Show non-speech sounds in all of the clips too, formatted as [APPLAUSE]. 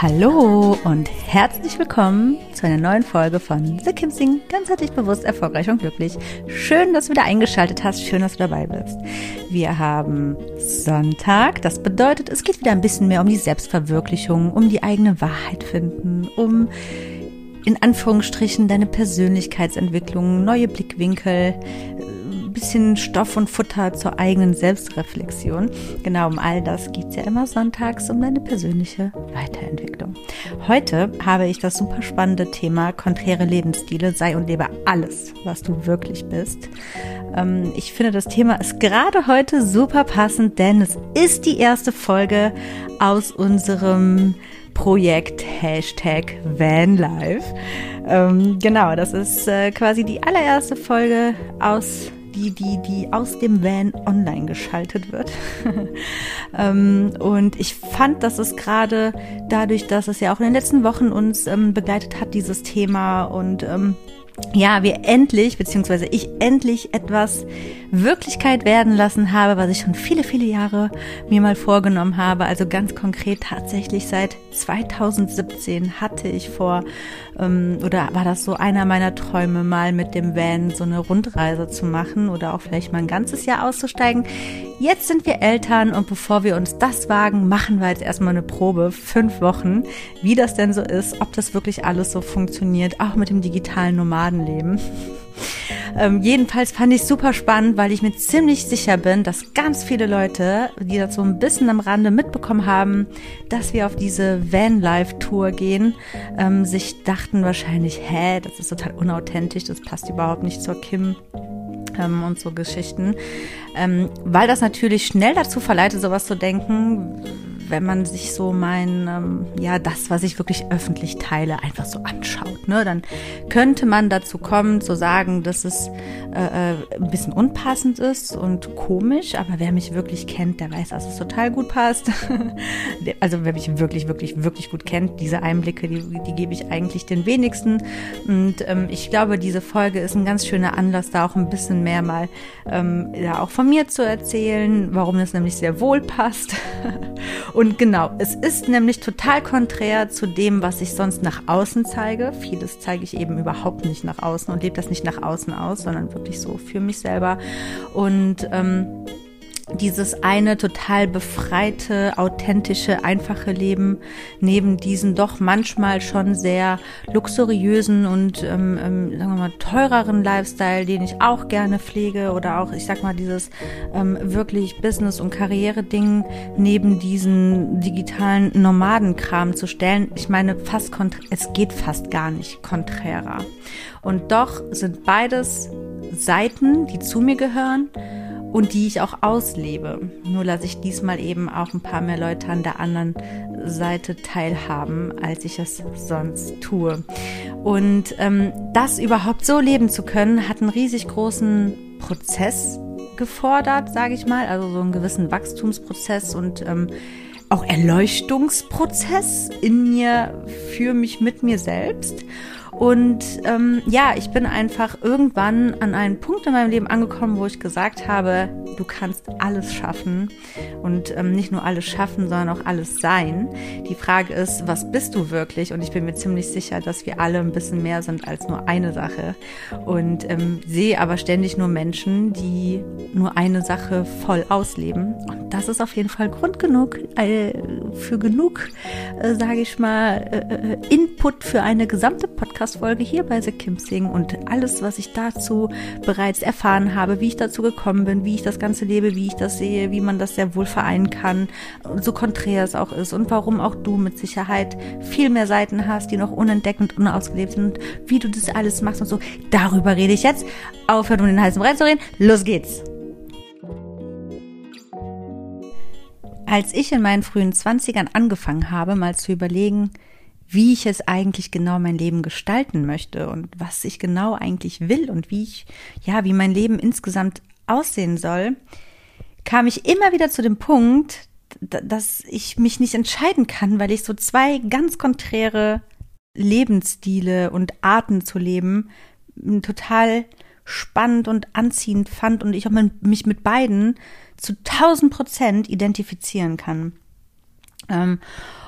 Hallo und herzlich willkommen zu einer neuen Folge von The Kim Sing, ganzheitlich bewusst, erfolgreich und glücklich. Schön, dass du wieder eingeschaltet hast, schön, dass du dabei bist. Wir haben Sonntag, das bedeutet, es geht wieder ein bisschen mehr um die Selbstverwirklichung, um die eigene Wahrheit finden, um in Anführungsstrichen deine Persönlichkeitsentwicklung, neue Blickwinkel, bisschen Stoff und Futter zur eigenen Selbstreflexion. Genau um all das geht es ja immer sonntags, um deine persönliche Weiterentwicklung. Heute habe ich das super spannende Thema konträre Lebensstile, sei und lebe alles, was du wirklich bist. Ähm, ich finde, das Thema ist gerade heute super passend, denn es ist die erste Folge aus unserem Projekt Hashtag Vanlife. Ähm, genau, das ist äh, quasi die allererste Folge aus die, die, die aus dem Van online geschaltet wird. [LAUGHS] ähm, und ich fand, dass es gerade dadurch, dass es ja auch in den letzten Wochen uns ähm, begleitet hat, dieses Thema und ähm, ja, wir endlich, beziehungsweise ich endlich etwas Wirklichkeit werden lassen habe, was ich schon viele, viele Jahre mir mal vorgenommen habe. Also ganz konkret tatsächlich seit 2017 hatte ich vor, ähm, oder war das so einer meiner Träume, mal mit dem Van so eine Rundreise zu machen oder auch vielleicht mal ein ganzes Jahr auszusteigen. Jetzt sind wir Eltern und bevor wir uns das wagen, machen wir jetzt erstmal eine Probe, fünf Wochen, wie das denn so ist, ob das wirklich alles so funktioniert, auch mit dem digitalen Nomadenleben. Ähm, jedenfalls fand ich super spannend, weil ich mir ziemlich sicher bin, dass ganz viele Leute, die das so ein bisschen am Rande mitbekommen haben, dass wir auf diese Van-Life-Tour gehen, ähm, sich dachten wahrscheinlich, hä, das ist total unauthentisch, das passt überhaupt nicht zur Kim ähm, und so Geschichten. Ähm, weil das natürlich schnell dazu verleitet, sowas zu denken, wenn man sich so mein, ähm, ja, das, was ich wirklich öffentlich teile, einfach so anschaut, ne, dann könnte man dazu kommen, zu sagen, dass es äh, äh, ein bisschen unpassend ist und komisch, aber wer mich wirklich kennt, der weiß, dass es total gut passt. [LAUGHS] also wer mich wirklich, wirklich, wirklich gut kennt, diese Einblicke, die, die gebe ich eigentlich den wenigsten. Und ähm, ich glaube, diese Folge ist ein ganz schöner Anlass, da auch ein bisschen mehr mal ähm, ja, auch von mir zu erzählen, warum das nämlich sehr wohl passt. [LAUGHS] Und genau, es ist nämlich total konträr zu dem, was ich sonst nach außen zeige. Vieles zeige ich eben überhaupt nicht nach außen und lebe das nicht nach außen aus, sondern wirklich so für mich selber. Und ähm, dieses eine total befreite, authentische, einfache Leben neben diesen doch manchmal schon sehr luxuriösen und ähm, ähm, sagen wir mal teureren Lifestyle, den ich auch gerne pflege oder auch, ich sag mal, dieses ähm, wirklich Business- und Karriere-Ding neben diesen digitalen Nomadenkram zu stellen. Ich meine, fast es geht fast gar nicht konträrer. Und doch sind beides Seiten, die zu mir gehören und die ich auch auslebe. Nur lasse ich diesmal eben auch ein paar mehr Leute an der anderen Seite teilhaben, als ich es sonst tue. Und ähm, das überhaupt so leben zu können, hat einen riesig großen Prozess gefordert, sage ich mal, also so einen gewissen Wachstumsprozess und ähm, auch Erleuchtungsprozess in mir für mich mit mir selbst. Und ähm, ja, ich bin einfach irgendwann an einen Punkt in meinem Leben angekommen, wo ich gesagt habe, du kannst alles schaffen und ähm, nicht nur alles schaffen, sondern auch alles sein. Die Frage ist, was bist du wirklich? Und ich bin mir ziemlich sicher, dass wir alle ein bisschen mehr sind als nur eine Sache. Und ähm, sehe aber ständig nur Menschen, die nur eine Sache voll ausleben. Und das ist auf jeden Fall Grund genug äh, für genug, äh, sage ich mal, äh, äh, Input für eine gesamte Podcast-Folge hier bei The Kim Sing und alles, was ich dazu bereits erfahren habe, wie ich dazu gekommen bin, wie ich das Ganze lebe, wie ich das sehe, wie man das sehr wohl vereinen kann, so konträr es auch ist und warum auch du mit Sicherheit viel mehr Seiten hast, die noch unentdeckt und unausgelebt sind und wie du das alles machst und so. Darüber rede ich jetzt. Aufhören, um den heißen Brei zu reden. Los geht's! Als ich in meinen frühen Zwanzigern angefangen habe, mal zu überlegen, wie ich es eigentlich genau mein Leben gestalten möchte und was ich genau eigentlich will und wie ich, ja, wie mein Leben insgesamt aussehen soll, kam ich immer wieder zu dem Punkt, dass ich mich nicht entscheiden kann, weil ich so zwei ganz konträre Lebensstile und Arten zu leben total spannend und anziehend fand und ich auch mich mit beiden zu 1000 Prozent identifizieren kann. Ähm,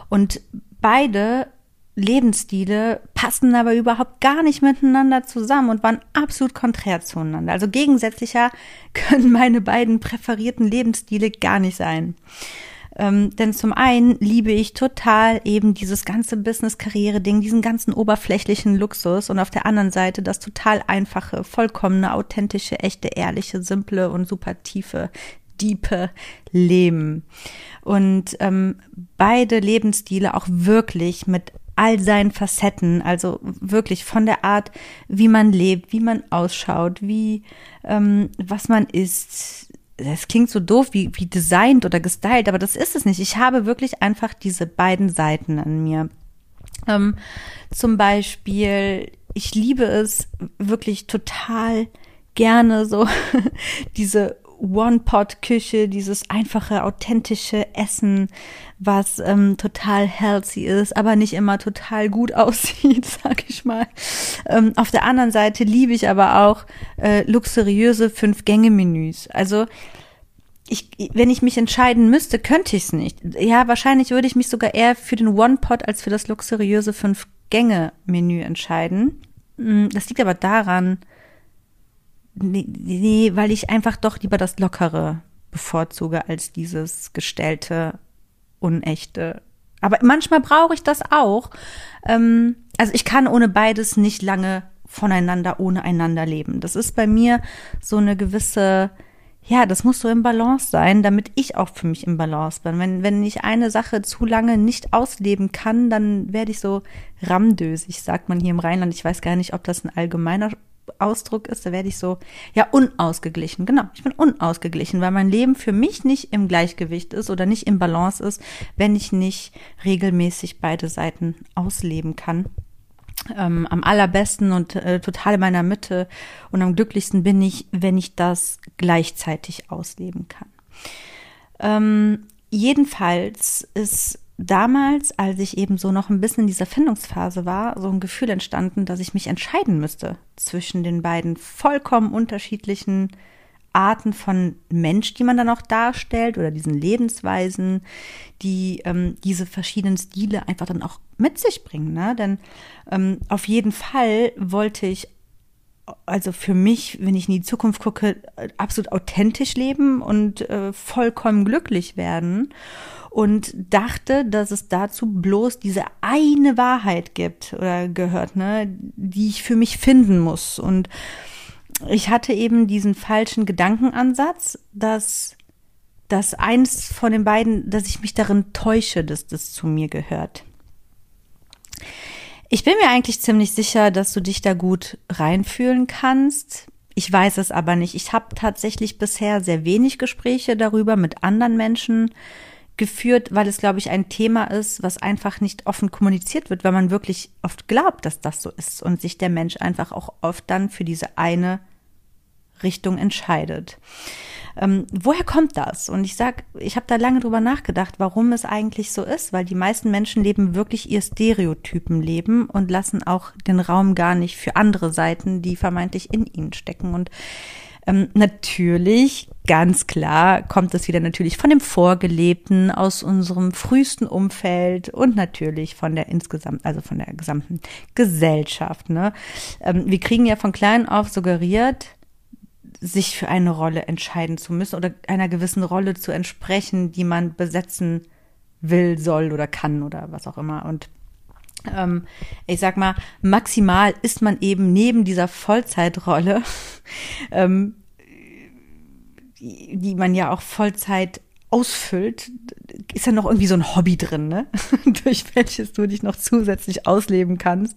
und beide Lebensstile passen aber überhaupt gar nicht miteinander zusammen und waren absolut konträr zueinander. Also gegensätzlicher [LAUGHS] können meine beiden präferierten Lebensstile gar nicht sein. Ähm, denn zum einen liebe ich total eben dieses ganze Business-Karriere-Ding, diesen ganzen oberflächlichen Luxus und auf der anderen Seite das total einfache, vollkommene, authentische, echte, ehrliche, simple und super tiefe diepe Leben. Und ähm, beide Lebensstile auch wirklich mit all seinen Facetten, also wirklich von der Art, wie man lebt, wie man ausschaut, wie ähm, was man isst. Das klingt so doof wie, wie designt oder gestylt, aber das ist es nicht. Ich habe wirklich einfach diese beiden Seiten an mir. Ähm, zum Beispiel, ich liebe es wirklich total gerne so [LAUGHS] diese One-Pot-Küche, dieses einfache, authentische Essen, was ähm, total healthy ist, aber nicht immer total gut [LAUGHS] aussieht, sag ich mal. Ähm, auf der anderen Seite liebe ich aber auch äh, luxuriöse Fünf-Gänge-Menüs. Also ich, wenn ich mich entscheiden müsste, könnte ich es nicht. Ja, wahrscheinlich würde ich mich sogar eher für den One-Pot als für das luxuriöse Fünf-Gänge-Menü entscheiden. Mm, das liegt aber daran, nee, nee, weil ich einfach doch lieber das Lockere bevorzuge als dieses gestellte, unechte. Aber manchmal brauche ich das auch. Ähm, also ich kann ohne beides nicht lange voneinander, ohne einander leben. Das ist bei mir so eine gewisse, ja, das muss so im Balance sein, damit ich auch für mich im Balance bin. Wenn, wenn ich eine Sache zu lange nicht ausleben kann, dann werde ich so ramdösig, sagt man hier im Rheinland. Ich weiß gar nicht, ob das ein allgemeiner Ausdruck ist, da werde ich so, ja, unausgeglichen. Genau, ich bin unausgeglichen, weil mein Leben für mich nicht im Gleichgewicht ist oder nicht im Balance ist, wenn ich nicht regelmäßig beide Seiten ausleben kann. Ähm, am allerbesten und äh, total in meiner Mitte und am glücklichsten bin ich, wenn ich das gleichzeitig ausleben kann. Ähm, jedenfalls ist damals, als ich eben so noch ein bisschen in dieser Findungsphase war, so ein Gefühl entstanden, dass ich mich entscheiden müsste zwischen den beiden vollkommen unterschiedlichen Arten von Mensch, die man dann auch darstellt oder diesen Lebensweisen, die ähm, diese verschiedenen Stile einfach dann auch mit sich bringen. Ne? Denn ähm, auf jeden Fall wollte ich also für mich, wenn ich in die Zukunft gucke, absolut authentisch leben und äh, vollkommen glücklich werden und dachte, dass es dazu bloß diese eine Wahrheit gibt oder gehört, ne, die ich für mich finden muss. Und ich hatte eben diesen falschen Gedankenansatz, dass dass eins von den beiden, dass ich mich darin täusche, dass das zu mir gehört. Ich bin mir eigentlich ziemlich sicher, dass du dich da gut reinfühlen kannst. Ich weiß es aber nicht. Ich habe tatsächlich bisher sehr wenig Gespräche darüber mit anderen Menschen geführt, weil es, glaube ich, ein Thema ist, was einfach nicht offen kommuniziert wird, weil man wirklich oft glaubt, dass das so ist und sich der Mensch einfach auch oft dann für diese eine Richtung entscheidet. Ähm, woher kommt das? Und ich sag, ich habe da lange drüber nachgedacht, warum es eigentlich so ist, weil die meisten Menschen leben wirklich ihr Stereotypenleben und lassen auch den Raum gar nicht für andere Seiten, die vermeintlich in ihnen stecken. Und ähm, natürlich, ganz klar, kommt es wieder natürlich von dem Vorgelebten aus unserem frühesten Umfeld und natürlich von der insgesamt, also von der gesamten Gesellschaft. Ne? Ähm, wir kriegen ja von klein auf suggeriert, sich für eine Rolle entscheiden zu müssen oder einer gewissen Rolle zu entsprechen, die man besetzen will, soll oder kann oder was auch immer. Und ähm, ich sag mal, maximal ist man eben neben dieser Vollzeitrolle, [LAUGHS] ähm, die, die man ja auch Vollzeit ausfüllt, ist ja noch irgendwie so ein Hobby drin, ne? [LAUGHS] durch welches du dich noch zusätzlich ausleben kannst.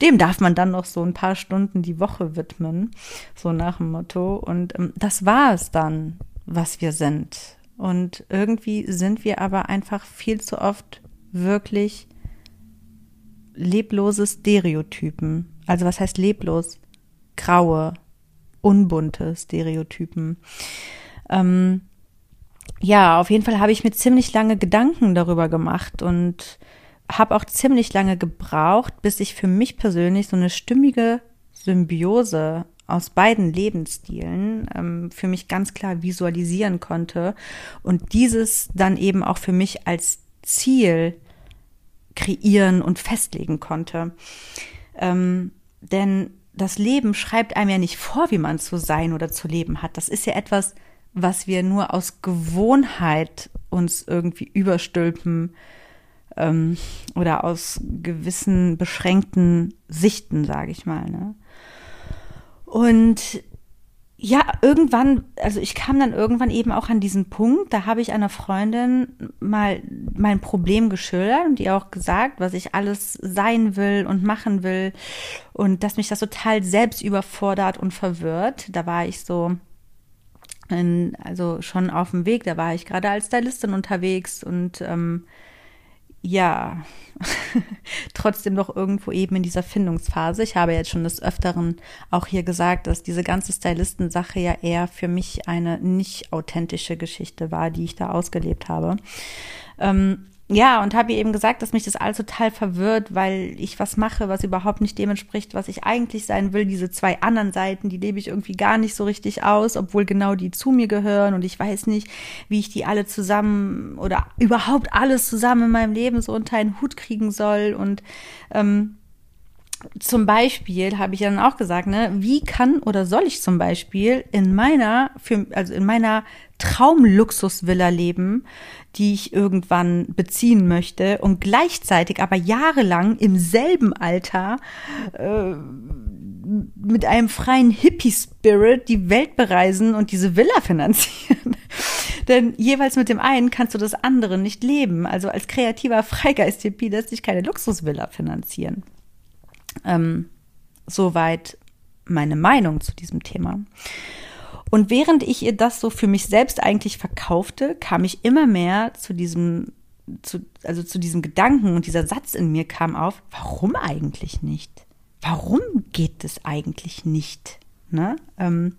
Dem darf man dann noch so ein paar Stunden die Woche widmen, so nach dem Motto. Und ähm, das war es dann, was wir sind. Und irgendwie sind wir aber einfach viel zu oft wirklich leblose Stereotypen. Also was heißt leblos? Graue, unbunte Stereotypen. Ähm, ja, auf jeden Fall habe ich mir ziemlich lange Gedanken darüber gemacht und habe auch ziemlich lange gebraucht, bis ich für mich persönlich so eine stimmige Symbiose aus beiden Lebensstilen ähm, für mich ganz klar visualisieren konnte und dieses dann eben auch für mich als Ziel kreieren und festlegen konnte. Ähm, denn das Leben schreibt einem ja nicht vor, wie man zu sein oder zu leben hat. Das ist ja etwas, was wir nur aus Gewohnheit uns irgendwie überstülpen ähm, oder aus gewissen beschränkten Sichten, sage ich mal. Ne? Und ja, irgendwann, also ich kam dann irgendwann eben auch an diesen Punkt, da habe ich einer Freundin mal mein Problem geschildert und ihr auch gesagt, was ich alles sein will und machen will und dass mich das total selbst überfordert und verwirrt. Da war ich so, in, also schon auf dem Weg, da war ich gerade als Stylistin unterwegs und ähm, ja, [LAUGHS] trotzdem noch irgendwo eben in dieser Findungsphase. Ich habe jetzt schon des Öfteren auch hier gesagt, dass diese ganze Stylisten-Sache ja eher für mich eine nicht authentische Geschichte war, die ich da ausgelebt habe. Ähm, ja, und habe ihr eben gesagt, dass mich das alles total verwirrt, weil ich was mache, was überhaupt nicht dem entspricht, was ich eigentlich sein will. Diese zwei anderen Seiten, die lebe ich irgendwie gar nicht so richtig aus, obwohl genau die zu mir gehören und ich weiß nicht, wie ich die alle zusammen oder überhaupt alles zusammen in meinem Leben so unter einen Hut kriegen soll und ähm, zum Beispiel habe ich dann auch gesagt, ne, wie kann oder soll ich zum Beispiel in meiner, für, also in meiner Traumluxusvilla leben, die ich irgendwann beziehen möchte und gleichzeitig aber jahrelang im selben Alter äh, mit einem freien Hippie-Spirit die Welt bereisen und diese Villa finanzieren. [LAUGHS] Denn jeweils mit dem einen kannst du das andere nicht leben. Also als kreativer Freigeist-Hippie lässt sich keine Luxusvilla finanzieren. Ähm, soweit meine Meinung zu diesem Thema. Und während ich ihr das so für mich selbst eigentlich verkaufte, kam ich immer mehr zu diesem, zu, also zu diesem Gedanken und dieser Satz in mir kam auf, warum eigentlich nicht? Warum geht es eigentlich nicht? Ne? Ähm,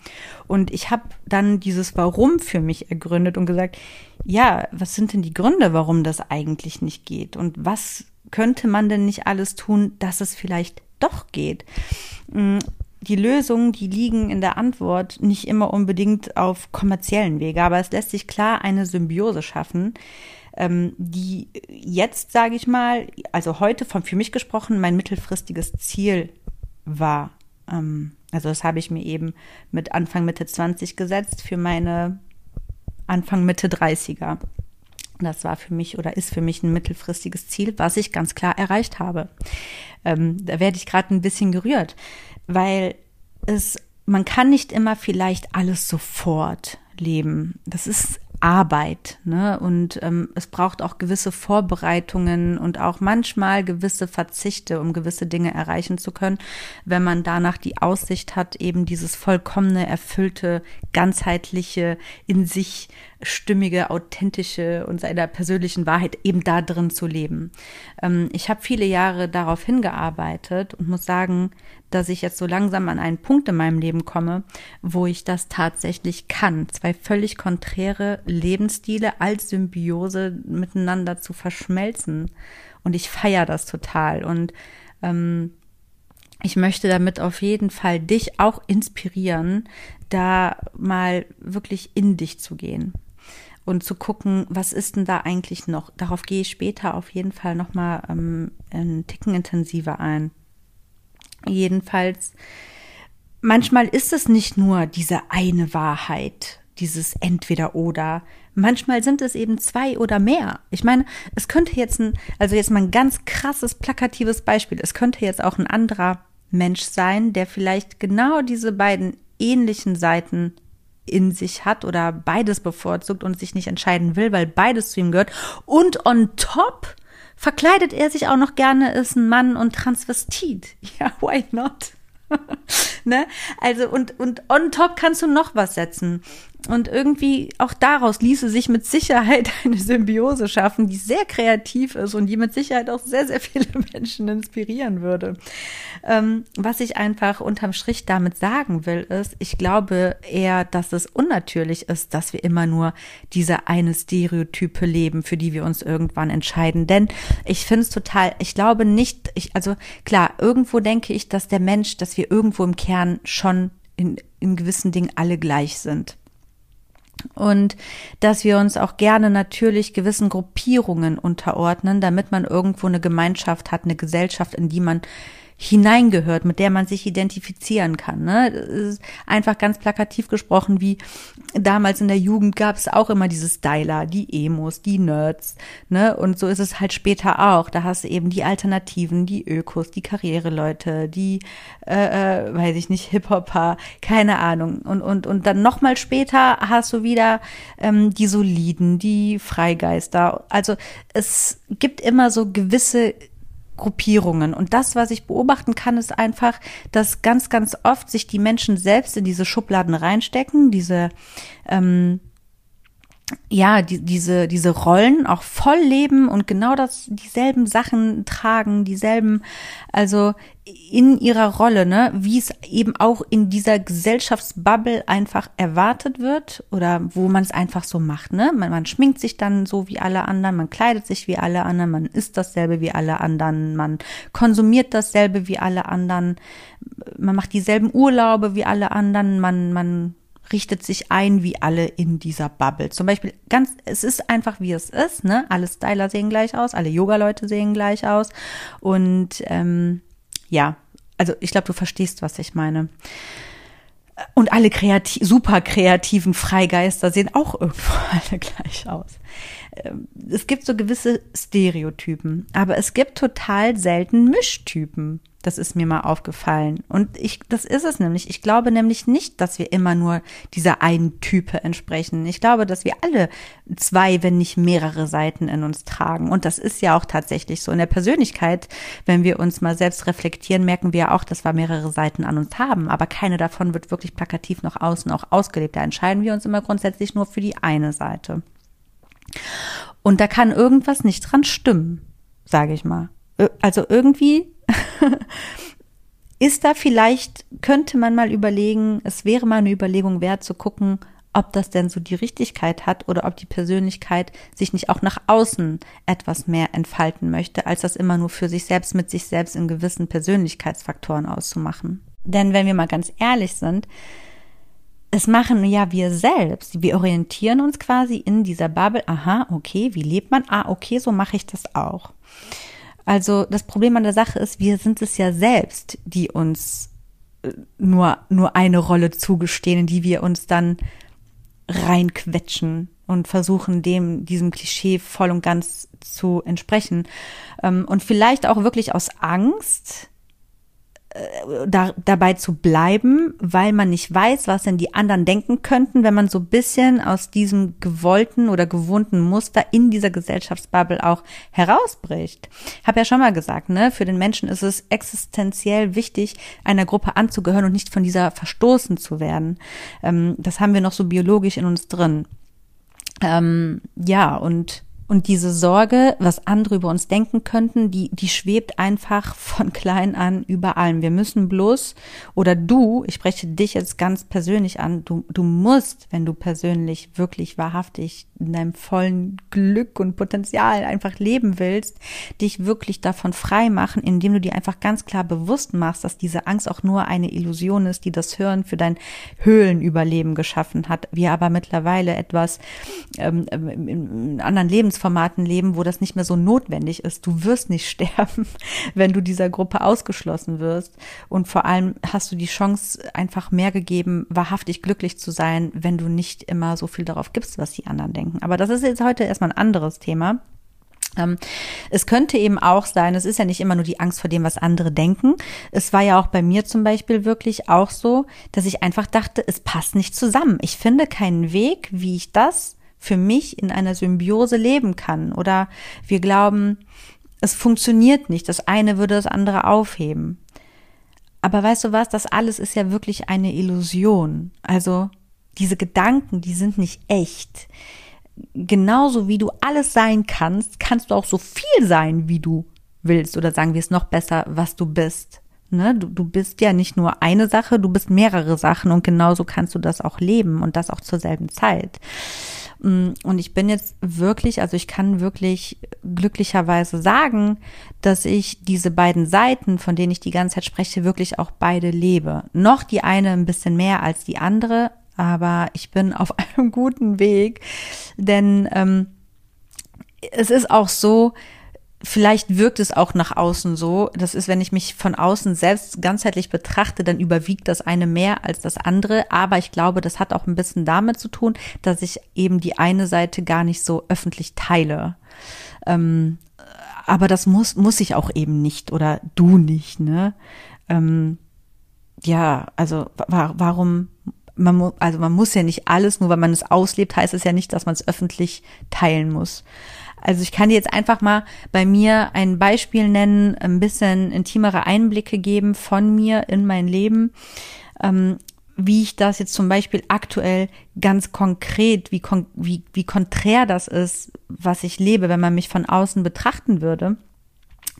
und ich habe dann dieses Warum für mich ergründet und gesagt, ja, was sind denn die Gründe, warum das eigentlich nicht geht? Und was könnte man denn nicht alles tun, dass es vielleicht doch geht? Mm, die Lösungen, die liegen in der Antwort nicht immer unbedingt auf kommerziellen Wege, aber es lässt sich klar eine Symbiose schaffen, ähm, die jetzt, sage ich mal, also heute von für mich gesprochen, mein mittelfristiges Ziel war. Ähm, also das habe ich mir eben mit Anfang Mitte 20 gesetzt für meine Anfang Mitte 30er. Das war für mich oder ist für mich ein mittelfristiges Ziel, was ich ganz klar erreicht habe. Ähm, da werde ich gerade ein bisschen gerührt, weil es, man kann nicht immer vielleicht alles sofort leben. Das ist Arbeit, ne? Und ähm, es braucht auch gewisse Vorbereitungen und auch manchmal gewisse Verzichte, um gewisse Dinge erreichen zu können, wenn man danach die Aussicht hat, eben dieses vollkommene, erfüllte, ganzheitliche, in sich stimmige, authentische und seiner persönlichen Wahrheit eben da drin zu leben. Ähm, ich habe viele Jahre darauf hingearbeitet und muss sagen, dass ich jetzt so langsam an einen Punkt in meinem Leben komme, wo ich das tatsächlich kann. Zwei völlig konträre Lebensstile als Symbiose miteinander zu verschmelzen. Und ich feiere das total. Und ähm, ich möchte damit auf jeden Fall dich auch inspirieren, da mal wirklich in dich zu gehen und zu gucken, was ist denn da eigentlich noch. Darauf gehe ich später auf jeden Fall nochmal ähm, einen Ticken intensiver ein. Jedenfalls, manchmal ist es nicht nur diese eine Wahrheit, dieses Entweder-Oder. Manchmal sind es eben zwei oder mehr. Ich meine, es könnte jetzt ein, also jetzt mal ein ganz krasses, plakatives Beispiel. Es könnte jetzt auch ein anderer Mensch sein, der vielleicht genau diese beiden ähnlichen Seiten in sich hat oder beides bevorzugt und sich nicht entscheiden will, weil beides zu ihm gehört. Und on top verkleidet er sich auch noch gerne, ist ein Mann und Transvestit. [LAUGHS] Ja, why not? [LAUGHS] ne? Also und und on top kannst du noch was setzen. Und irgendwie auch daraus ließe sich mit Sicherheit [LAUGHS] eine Symbiose schaffen, die sehr kreativ ist und die mit Sicherheit auch sehr, sehr viele [LAUGHS] Menschen inspirieren würde. Ähm, was ich einfach unterm Strich damit sagen will, ist, ich glaube eher, dass es unnatürlich ist, dass wir immer nur diese eine Stereotype leben, für die wir uns irgendwann entscheiden. Denn ich finde es total, ich glaube nicht, ich, also klar, irgendwo denke ich, dass der Mensch, dass wir irgendwo im Kern schon in, in gewissen Dingen alle gleich sind und dass wir uns auch gerne natürlich gewissen Gruppierungen unterordnen, damit man irgendwo eine Gemeinschaft hat, eine Gesellschaft, in die man hineingehört, mit der man sich identifizieren kann. Ne? Einfach ganz plakativ gesprochen, wie damals in der Jugend gab es auch immer diese Styler, die Emos, die Nerds, ne? Und so ist es halt später auch. Da hast du eben die Alternativen, die Ökos, die Karriereleute, die, äh, äh, weiß ich nicht, Hip-Hopper, keine Ahnung. Und, und, und dann nochmal später hast du wieder ähm, die Soliden, die Freigeister. Also es gibt immer so gewisse Gruppierungen. Und das, was ich beobachten kann, ist einfach, dass ganz, ganz oft sich die Menschen selbst in diese Schubladen reinstecken, diese ähm, ja, die, diese, diese Rollen auch voll leben und genau das, dieselben Sachen tragen, dieselben, also in ihrer Rolle, ne, wie es eben auch in dieser Gesellschaftsbubble einfach erwartet wird oder wo man es einfach so macht, ne? Man, man schminkt sich dann so wie alle anderen, man kleidet sich wie alle anderen, man isst dasselbe wie alle anderen, man konsumiert dasselbe wie alle anderen, man macht dieselben Urlaube wie alle anderen, man, man richtet sich ein wie alle in dieser Bubble. Zum Beispiel ganz, es ist einfach wie es ist, ne? Alle Styler sehen gleich aus, alle Yoga-Leute sehen gleich aus. Und ähm, ja, also ich glaube, du verstehst, was ich meine. Und alle kreativ, super kreativen Freigeister sehen auch irgendwo [LAUGHS] alle gleich aus. Ähm, es gibt so gewisse Stereotypen, aber es gibt total selten Mischtypen. Das ist mir mal aufgefallen. Und ich, das ist es nämlich. Ich glaube nämlich nicht, dass wir immer nur dieser einen Type entsprechen. Ich glaube, dass wir alle zwei, wenn nicht mehrere Seiten in uns tragen. Und das ist ja auch tatsächlich so. In der Persönlichkeit, wenn wir uns mal selbst reflektieren, merken wir ja auch, dass wir mehrere Seiten an uns haben. Aber keine davon wird wirklich plakativ nach außen auch ausgelebt. Da entscheiden wir uns immer grundsätzlich nur für die eine Seite. Und da kann irgendwas nicht dran stimmen, sage ich mal. Also irgendwie [LAUGHS] ist da vielleicht, könnte man mal überlegen, es wäre mal eine Überlegung wert zu gucken, ob das denn so die Richtigkeit hat oder ob die Persönlichkeit sich nicht auch nach außen etwas mehr entfalten möchte, als das immer nur für sich selbst mit sich selbst in gewissen Persönlichkeitsfaktoren auszumachen. Denn wenn wir mal ganz ehrlich sind, es machen ja wir selbst. Wir orientieren uns quasi in dieser Bubble. Aha, okay, wie lebt man? Ah, okay, so mache ich das auch. Also das Problem an der Sache ist, wir sind es ja selbst, die uns äh, nur, nur eine Rolle zugestehen, in die wir uns dann reinquetschen und versuchen, dem, diesem Klischee voll und ganz zu entsprechen. Ähm, und vielleicht auch wirklich aus Angst, da, dabei zu bleiben, weil man nicht weiß, was denn die anderen denken könnten, wenn man so bisschen aus diesem gewollten oder gewohnten Muster in dieser Gesellschaftsbubble auch herausbricht. Hab ja schon mal gesagt, ne, für den Menschen ist es existenziell wichtig, einer Gruppe anzugehören und nicht von dieser verstoßen zu werden. Ähm, das haben wir noch so biologisch in uns drin. Ähm, ja, und Und diese Sorge, was andere über uns denken könnten, die, die schwebt einfach von klein an über allem. Wir müssen bloß, oder du, ich spreche dich jetzt ganz persönlich an, du, du musst, wenn du persönlich wirklich wahrhaftig in deinem vollen Glück und Potenzial einfach leben willst, dich wirklich davon frei machen, indem du dir einfach ganz klar bewusst machst, dass diese Angst auch nur eine Illusion ist, die das Hirn für dein Höhlenüberleben geschaffen hat. Wir aber mittlerweile etwas ähm, in anderen Lebens Lebensformaten leben, wo das nicht mehr so notwendig ist. Du wirst nicht [LAUGHS] sterben, wenn du dieser Gruppe ausgeschlossen wirst. Und vor allem hast du die Chance einfach mehr gegeben, wahrhaftig glücklich zu sein, wenn du nicht immer so viel darauf gibst, was die anderen denken. Aber das ist jetzt heute erstmal ein anderes Thema. Ähm, es könnte eben auch sein, es ist ja nicht immer nur die Angst vor dem, was andere denken. Es war ja auch bei mir zum Beispiel wirklich auch so, dass ich einfach dachte, es passt nicht zusammen. Ich finde keinen Weg, wie ich das für mich in einer Symbiose leben kann. Oder wir glauben, es funktioniert nicht, das eine würde das andere aufheben. Aber weißt du was, das alles ist ja wirklich eine Illusion. Also diese Gedanken, die sind nicht echt. Genauso wie du alles sein kannst, kannst du auch so viel sein, wie du willst. Oder sagen wir es noch besser, was du bist. Ne? Du, du bist ja nicht nur eine Sache, du bist mehrere Sachen und genauso kannst du das auch leben und das auch zur selben Zeit. Mm, und ich bin jetzt wirklich, also ich kann wirklich glücklicherweise sagen, dass ich diese beiden Seiten, von denen ich die ganze Zeit spreche, wirklich auch beide lebe. Noch die eine ein bisschen mehr als die andere, aber ich bin auf [LAUGHS] einem guten Weg, denn ähm, es ist auch so, vielleicht wirkt es auch nach außen so. Das ist, wenn ich mich von außen selbst ganzheitlich betrachte, dann überwiegt das eine mehr als das andere. Aber ich glaube, das hat auch ein bisschen damit zu tun, dass ich eben die eine Seite gar nicht so öffentlich teile. Ähm, aber das muss, muss ich auch eben nicht oder du nicht, ne? Ähm, ja, also wa warum man muss, also man muss ja nicht alles, nur weil man es auslebt, heißt es ja nicht, dass man es öffentlich teilen muss. Also ich kann dir jetzt einfach mal bei mir ein Beispiel nennen, ein bisschen intimere Einblicke geben von mir in mein Leben. Ähm, wie ich das jetzt zum Beispiel aktuell ganz konkret, wie, wie, wie konträr das ist, was ich lebe, wenn man mich von außen betrachten würde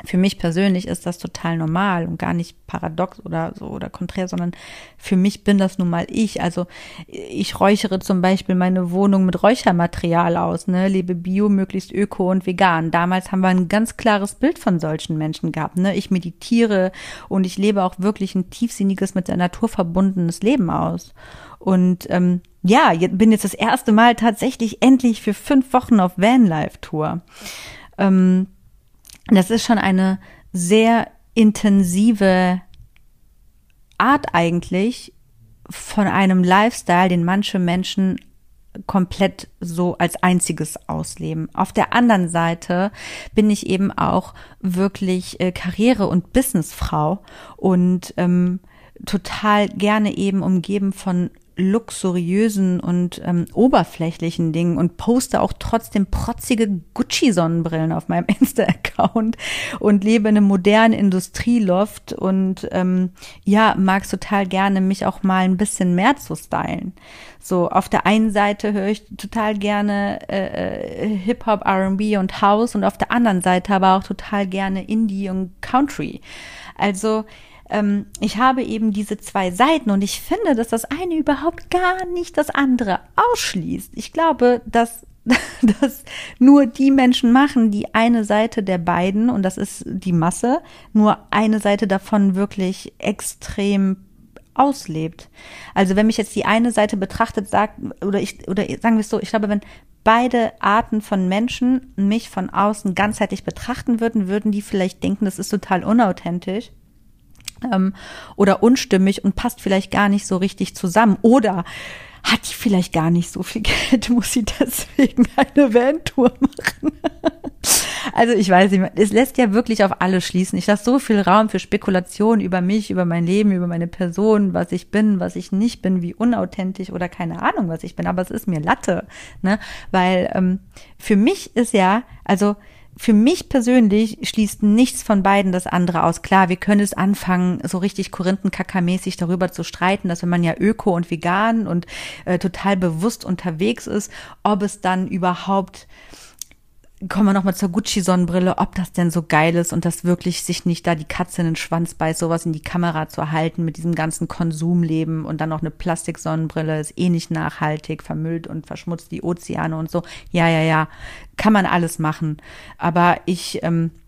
für mich persönlich ist das total normal und gar nicht paradox oder so oder konträr, sondern für mich bin das nun mal ich. Also ich räuchere zum Beispiel meine Wohnung mit Räuchermaterial aus, ne, lebe bio, möglichst öko und vegan. Damals haben wir ein ganz klares Bild von solchen Menschen gehabt, ne. Ich meditiere und ich lebe auch wirklich ein tiefsinniges, mit der Natur verbundenes Leben aus. Und ähm, ja, bin jetzt das erste Mal tatsächlich endlich für fünf Wochen auf Vanlife-Tour. Ähm, das ist schon eine sehr intensive Art eigentlich von einem Lifestyle, den manche Menschen komplett so als einziges ausleben. Auf der anderen Seite bin ich eben auch wirklich äh, Karriere- und Businessfrau und ähm, total gerne eben umgeben von luxuriösen und ähm, oberflächlichen Dingen und poste auch trotzdem protzige Gucci-Sonnenbrillen auf meinem [LAUGHS] Insta-Account und lebe in einem modernen Industrieloft und ähm, ja, mag total gerne, mich auch mal ein bisschen mehr zu stylen. So, auf der einen Seite höre ich total gerne äh, äh Hip-Hop, RB und House und auf der anderen Seite aber auch total gerne Indie und Country. Also ähm, ich habe eben diese zwei Seiten und ich finde, dass das eine überhaupt gar nicht das andere ausschließt. Ich glaube, dass [LAUGHS] dass nur die Menschen machen, die eine Seite der beiden, und das ist die Masse, nur eine Seite davon wirklich extrem auslebt. Also wenn mich jetzt die eine Seite betrachtet, sagt, oder ich, oder sagen wir es so, ich glaube, wenn beide Arten von Menschen mich von außen ganzheitlich betrachten würden, würden die vielleicht denken, das ist total unauthentisch ähm, oder unstimmig und passt vielleicht gar nicht so richtig zusammen. Oder hat die vielleicht gar nicht so viel [LAUGHS] Geld, muss sie deswegen eine Van-Tour machen. [LAUGHS] also ich weiß nicht, es lässt ja wirklich auf alles schließen. Ich lasse so viel Raum für Spekulationen über mich, über mein Leben, über meine Person, was ich bin, was ich nicht bin, wie unauthentisch oder keine Ahnung, was ich bin. Aber es ist mir Latte, ne? Weil ähm, für mich ist ja, also für mich persönlich schließt nichts von beiden das andere aus. Klar, wir können es anfangen, so richtig Korinthenkackermäßig darüber zu streiten, dass wenn man ja öko und vegan und äh, total bewusst unterwegs ist, ob es dann überhaupt kommen wir nochmal zur Gucci-Sonnenbrille, ob das denn so geil ist und das wirklich sich nicht da die Katze in den Schwanz beißt, sowas in die Kamera zu halten mit diesem ganzen Konsumleben und dann noch eine Plastiksonnenbrille ist eh nicht nachhaltig, vermüllt und verschmutzt die Ozeane und so. Ja, ja, ja, kann man alles machen. Aber ich ähm, äh,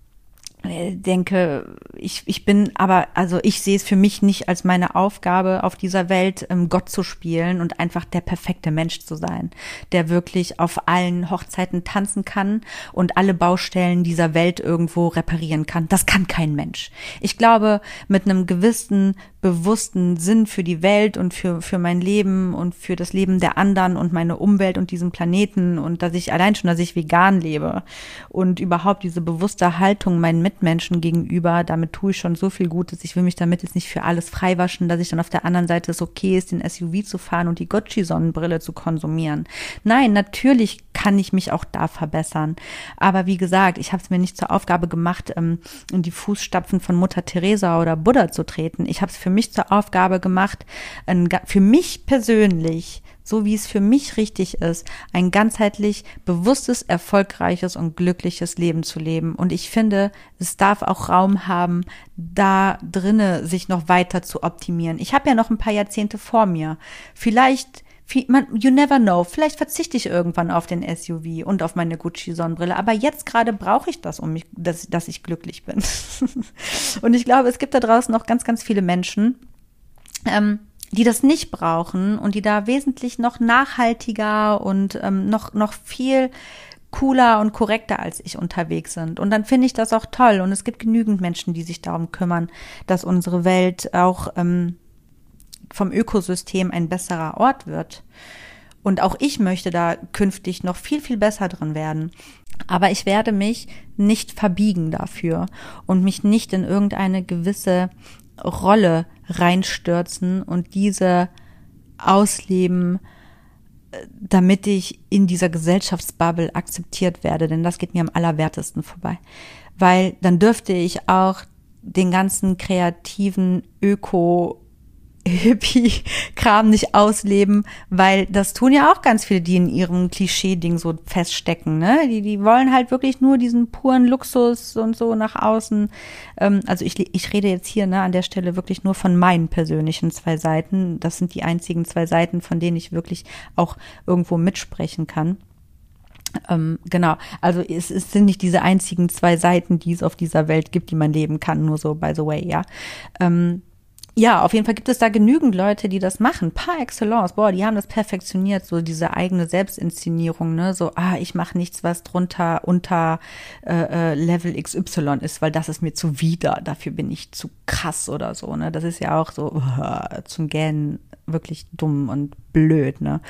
denke, ich, ich bin aber, also ich sehe es für mich nicht als meine Aufgabe auf dieser Welt, ähm, Gott zu spielen und einfach der perfekte Mensch zu sein, der wirklich auf allen Hochzeiten tanzen kann und alle Baustellen dieser Welt irgendwo reparieren kann. Das kann kein Mensch. Ich glaube, mit einem gewissen bewussten Sinn für die Welt und für, für mein Leben und für das Leben der anderen und meine Umwelt und diesen Planeten und dass ich allein schon, dass ich vegan lebe und überhaupt diese bewusste Haltung meinen Mitmenschen gegenüber, damit tue ich schon so viel Gutes. Ich will mich damit jetzt nicht für alles freiwaschen, dass ich dann auf der anderen Seite es okay ist, den SUV zu fahren und die Gucci-Sonnenbrille zu konsumieren. Nein, natürlich kann ich mich auch da verbessern. Aber wie gesagt, ich habe es mir nicht zur Aufgabe gemacht, ähm, in die Fußstapfen von Mutter Teresa oder Buddha zu treten. Ich habe es für mich zur Aufgabe gemacht, für mich persönlich so wie es für mich richtig ist, ein ganzheitlich bewusstes, erfolgreiches und glückliches Leben zu leben. Und ich finde, es darf auch Raum haben, da drinne sich noch weiter zu optimieren. Ich habe ja noch ein paar Jahrzehnte vor mir. Vielleicht man, you never know. Vielleicht verzichte ich irgendwann auf den SUV und auf meine Gucci-Sonnenbrille. Aber jetzt gerade brauche ich das, um mich, dass, dass ich glücklich bin. [LAUGHS] und ich glaube, es gibt da draußen noch ganz, ganz viele Menschen, ähm, die das nicht brauchen und die da wesentlich noch nachhaltiger und ähm, noch, noch viel cooler und korrekter als ich unterwegs sind. Und dann finde ich das auch toll. Und es gibt genügend Menschen, die sich darum kümmern, dass unsere Welt auch ähm, vom Ökosystem ein besserer Ort wird. Und auch ich möchte da künftig noch viel, viel besser drin werden. Aber ich werde mich nicht verbiegen dafür und mich nicht in irgendeine gewisse Rolle reinstürzen und diese ausleben, äh, damit ich in dieser Gesellschaftsbubble akzeptiert werde, denn das geht mir am allerwertesten vorbei. Weil dann dürfte ich auch den ganzen kreativen Öko Hippie-Kram nicht ausleben, weil das tun ja auch ganz viele, die in ihrem Klischee-Ding so feststecken, ne? Die, die wollen halt wirklich nur diesen puren Luxus und so nach außen. Ähm, also ich, ich rede jetzt hier, ne, an der Stelle wirklich nur von meinen persönlichen zwei Seiten. Das sind die einzigen zwei Seiten, von denen ich wirklich auch irgendwo mitsprechen kann. Ähm, genau, also es, es sind nicht diese einzigen zwei Seiten, die es auf dieser Welt gibt, die man leben kann, nur so by the way, ja. Ähm, ja, auf jeden Fall gibt es da genügend Leute, die das machen. Par excellence. Boah, die haben das perfektioniert, so diese eigene Selbstinszenierung, ne? So, ah, ich mache nichts, was drunter unter äh, äh Level XY ist, weil das ist mir zuwider. Dafür bin ich zu krass oder so, ne? Das ist ja auch so uh, [LAUGHS] zum Gähnen wirklich dumm und blöd, ne?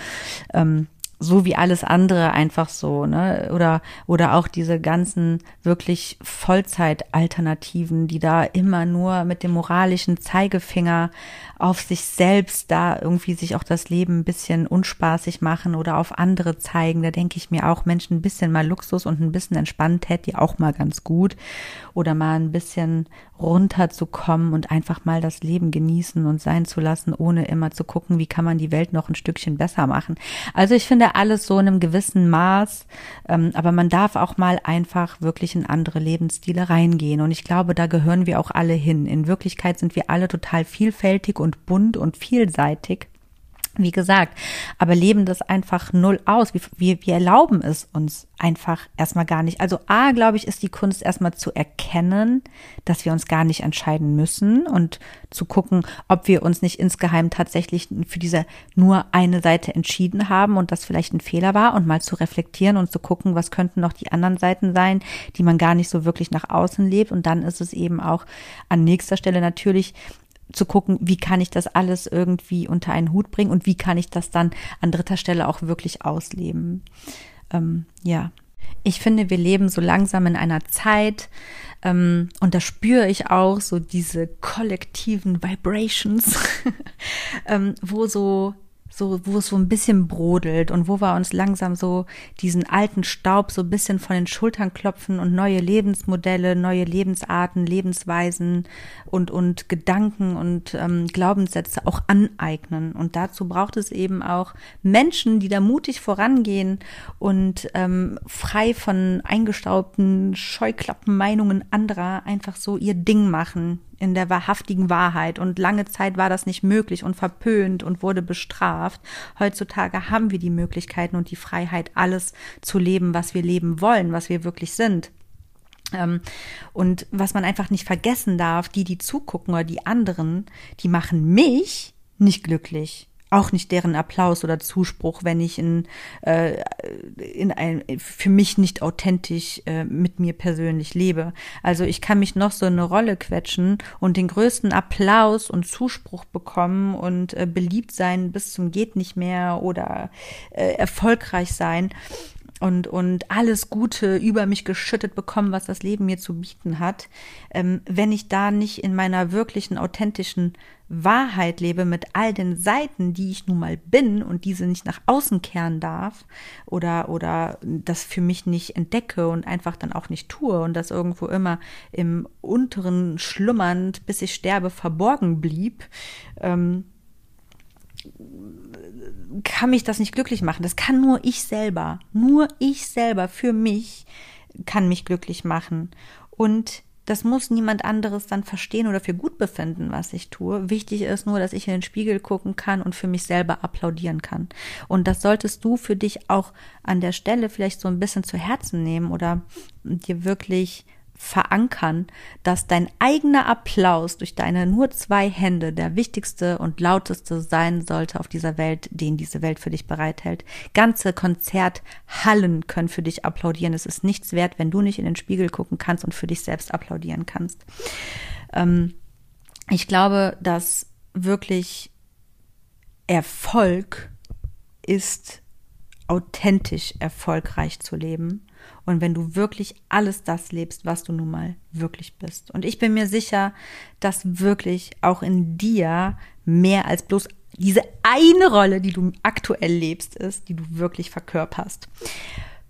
Ähm, so wie alles andere einfach so, ne? Oder, oder auch diese ganzen wirklich Vollzeit-Alternativen, die da immer nur mit dem moralischen Zeigefinger auf sich selbst da irgendwie sich auch das Leben ein bisschen unspaßig machen oder auf andere zeigen. Da denke ich mir auch, Menschen, ein bisschen mal Luxus und ein bisschen entspannt hätte die auch mal ganz gut. Oder mal ein bisschen runterzukommen und einfach mal das Leben genießen und sein zu lassen, ohne immer zu gucken, wie kann man die Welt noch ein Stückchen besser machen. Also ich finde alles so in einem gewissen Maß, ähm, aber man darf auch mal einfach wirklich in andere Lebensstile reingehen. Und ich glaube, da gehören wir auch alle hin. In Wirklichkeit sind wir alle total vielfältig und bunt und vielseitig. Wie gesagt, aber leben das einfach null aus. Wir, wir, wir erlauben es uns einfach erstmal gar nicht. Also A, glaube ich, ist die Kunst erstmal zu erkennen, dass wir uns gar nicht entscheiden müssen und zu gucken, ob wir uns nicht insgeheim tatsächlich für diese nur eine Seite entschieden haben und das vielleicht ein Fehler war und mal zu reflektieren und zu gucken, was könnten noch die anderen Seiten sein, die man gar nicht so wirklich nach außen lebt. Und dann ist es eben auch an nächster Stelle natürlich zu gucken, wie kann ich das alles irgendwie unter einen Hut bringen und wie kann ich das dann an dritter Stelle auch wirklich ausleben. Ähm, ja, ich finde, wir leben so langsam in einer Zeit, ähm, und da spüre ich auch so diese kollektiven Vibrations, [LAUGHS] ähm, wo so so, wo es so ein bisschen brodelt und wo wir uns langsam so diesen alten Staub so ein bisschen von den Schultern klopfen und neue Lebensmodelle, neue Lebensarten, Lebensweisen und, und Gedanken und ähm, Glaubenssätze auch aneignen. Und dazu braucht es eben auch Menschen, die da mutig vorangehen und ähm, frei von eingestaubten Scheuklappenmeinungen anderer einfach so ihr Ding machen, in der wahrhaftigen Wahrheit. Und lange Zeit war das nicht möglich und verpönt und wurde bestraft. Heutzutage haben wir die Möglichkeiten und die Freiheit, alles zu leben, was wir leben wollen, was wir wirklich sind. Ähm, und was man einfach nicht vergessen darf, die, die zugucken oder die anderen, die machen mich nicht glücklich auch nicht deren Applaus oder Zuspruch, wenn ich in, äh, in ein, für mich nicht authentisch äh, mit mir persönlich lebe. Also ich kann mich noch so eine Rolle quetschen und den größten Applaus und Zuspruch bekommen und äh, beliebt sein bis zum geht nicht mehr oder äh, erfolgreich sein und, und alles Gute über mich geschüttet bekommen, was das Leben mir zu bieten hat, ähm, wenn ich da nicht in meiner wirklichen, authentischen Wahrheit lebe mit all den Seiten, die ich nun mal bin und diese nicht nach außen kehren darf oder, oder das für mich nicht entdecke und einfach dann auch nicht tue und das irgendwo immer im unteren schlummernd, bis ich sterbe, verborgen blieb, ähm, kann mich das nicht glücklich machen. Das kann nur ich selber. Nur ich selber für mich kann mich glücklich machen. Und das muss niemand anderes dann verstehen oder für gut befinden, was ich tue. Wichtig ist nur, dass ich in den Spiegel gucken kann und für mich selber applaudieren kann. Und das solltest du für dich auch an der Stelle vielleicht so ein bisschen zu Herzen nehmen oder dir wirklich verankern, dass dein eigener Applaus durch deine nur zwei Hände der wichtigste und lauteste sein sollte auf dieser Welt, den diese Welt für dich bereithält. Ganze Konzerthallen können für dich applaudieren. Es ist nichts wert, wenn du nicht in den Spiegel gucken kannst und für dich selbst applaudieren kannst. Ähm, ich glaube, dass wirklich Erfolg ist, authentisch erfolgreich zu leben und wenn du wirklich alles das lebst, was du nun mal wirklich bist. Und ich bin mir sicher, dass wirklich auch in dir mehr als bloß diese eine Rolle, die du aktuell lebst, ist, die du wirklich verkörperst.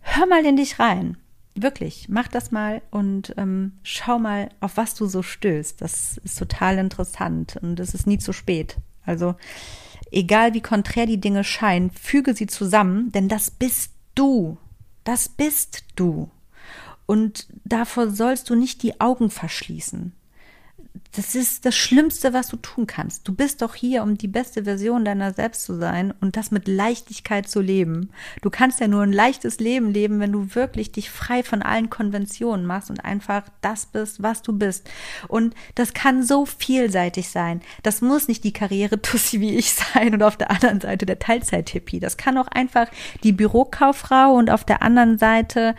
Hör mal in dich rein. Wirklich, mach das mal und ähm, schau mal, auf was du so stößt. Das ist total interessant und es ist nie zu spät. Also, egal wie konträr die Dinge scheinen, füge sie zusammen, denn das bist du. Das bist du. Und davor sollst du nicht die Augen verschließen das ist das Schlimmste, was du tun kannst. Du bist doch hier, um die beste Version deiner selbst zu sein und das mit Leichtigkeit zu leben. Du kannst ja nur ein leichtes Leben leben, wenn du wirklich dich frei von allen Konventionen machst und einfach das bist, was du bist. Und das kann so vielseitig sein. Das muss nicht die Karriere-Tussi wie ich sein und auf der anderen Seite der Teilzeit-Hippie. Das kann auch einfach die Bürokauffrau und auf der anderen Seite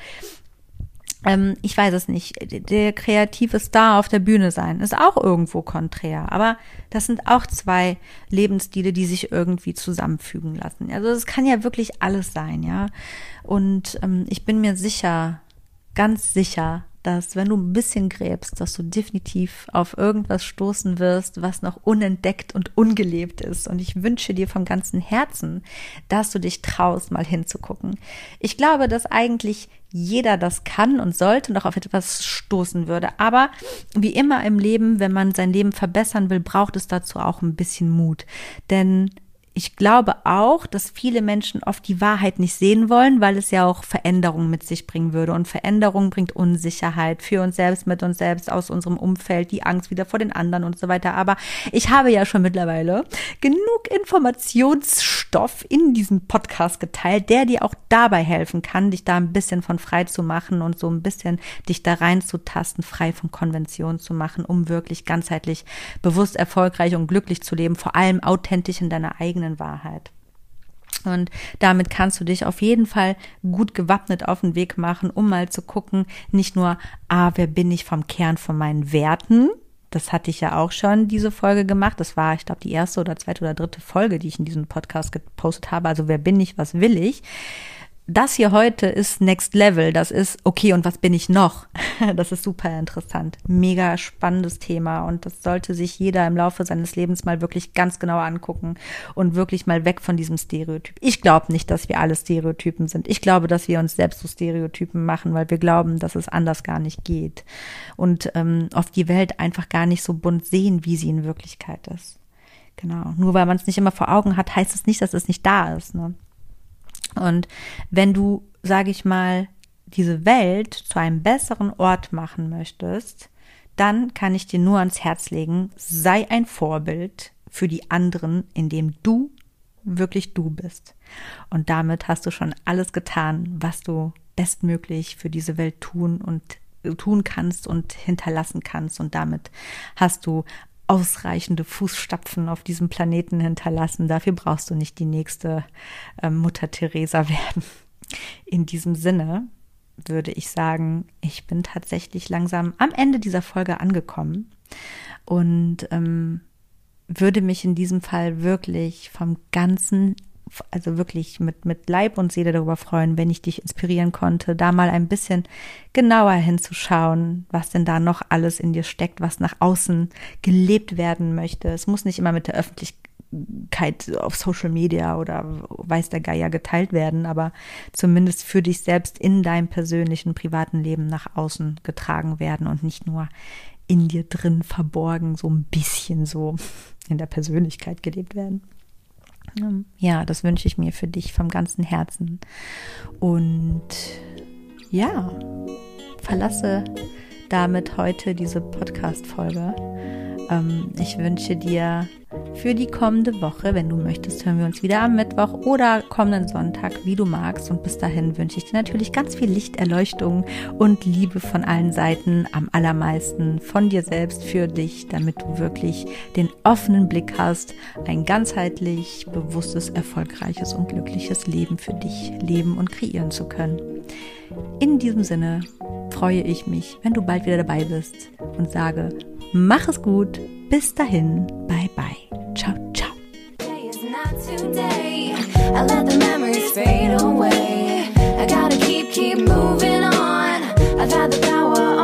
ähm, ich weiß es nicht, der kreative Star auf der Bühne sein, ist auch irgendwo konträr. Aber das sind auch zwei Lebensstile, die sich irgendwie zusammenfügen lassen. Also es kann ja wirklich alles sein, ja. Und ähm, ich bin mir sicher, ganz sicher, dass wenn du ein bisschen gräbst, dass du definitiv auf irgendwas stoßen wirst, was noch unentdeckt und ungelebt ist. Und ich wünsche dir vom ganzen Herzen, dass du dich traust, mal hinzugucken. Ich glaube, dass eigentlich jeder das kann und sollte und auch auf etwas stoßen würde. Aber wie immer im Leben, wenn man sein Leben verbessern will, braucht es dazu auch ein bisschen Mut. Denn ich glaube auch, dass viele Menschen oft die Wahrheit nicht sehen wollen, weil es ja auch Veränderungen mit sich bringen würde. Und Veränderung bringt Unsicherheit für uns selbst, mit uns selbst, aus unserem Umfeld, die Angst wieder vor den anderen und so weiter. Aber ich habe ja schon mittlerweile genug Informationsstoff in diesem Podcast geteilt, der dir auch dabei helfen kann, dich da ein bisschen von frei zu machen und so ein bisschen dich da reinzutasten, frei von Konventionen zu machen, um wirklich ganzheitlich bewusst erfolgreich und glücklich zu leben, vor allem authentisch in deiner eigenen eigenen Wahrheit. Und damit kannst du dich auf jeden Fall gut gewappnet auf den Weg machen, um mal zu gucken, nicht nur, ah, wer bin ich vom Kern von meinen Werten? Das hatte ich ja auch schon diese Folge gemacht. Das war, ich glaube, die erste oder zweite oder dritte Folge, die ich in diesem Podcast gepostet habe. Also wer bin ich, was will ich? Das hier heute ist Next Level. Das ist, okay, und was bin ich noch? [LAUGHS] Das ist super interessant. Mega spannendes Thema. Und das sollte sich jeder im Laufe seines Lebens mal wirklich ganz genau angucken und wirklich mal weg von diesem Stereotyp. Ich glaube nicht, dass wir alle Stereotypen sind. Ich glaube, dass wir uns selbst so Stereotypen machen, weil wir glauben, dass es anders gar nicht geht. Und ähm, auf die Welt einfach gar nicht so bunt sehen, wie sie in Wirklichkeit ist. Genau. Nur weil man es nicht immer vor Augen hat, heißt es nicht, dass es nicht da ist. Ne? Und wenn du, sage ich mal, diese Welt zu einem besseren Ort machen möchtest, dann kann ich dir nur ans Herz legen, sei ein Vorbild für die anderen, indem du wirklich du bist. Und damit hast du schon alles getan, was du bestmöglich für diese Welt tun und tun kannst und hinterlassen kannst. Und damit hast du ausreichende Fußstapfen auf diesem Planeten hinterlassen. Dafür brauchst du nicht die nächste äh, Mutter Teresa werden. In diesem Sinne würde ich sagen, ich bin tatsächlich langsam am Ende dieser Folge angekommen und ähm, würde mich in diesem Fall wirklich vom ganzen also wirklich mit, mit Leib und Seele darüber freuen, wenn ich dich inspirieren konnte, da mal ein bisschen genauer hinzuschauen, was denn da noch alles in dir steckt, was nach außen gelebt werden möchte. Es muss nicht immer mit der Öffentlichkeit auf Social Media oder weiß der Geier geteilt werden, aber zumindest für dich selbst in deinem persönlichen, privaten Leben nach außen getragen werden und nicht nur in dir drin verborgen, so ein bisschen so in der Persönlichkeit gelebt werden. Ja, das wünsche ich mir für dich vom ganzen Herzen. Und ja, verlasse damit heute diese Podcast-Folge. Ähm, ich wünsche dir für die kommende Woche. Wenn du möchtest, hören wir uns wieder am Mittwoch oder kommenden Sonntag, wie du magst. Und bis dahin wünsche ich dir natürlich ganz viel Lichterleuchtung und Liebe von allen Seiten, am allermeisten von dir selbst für dich, damit du wirklich den offenen Blick hast, ein ganzheitlich bewusstes, erfolgreiches und glückliches Leben für dich leben und kreieren zu können. In diesem Sinne freue ich mich, wenn du bald wieder dabei bist und sage, mach es gut, bis dahin, bye bye, ciao, ciao. I've had the power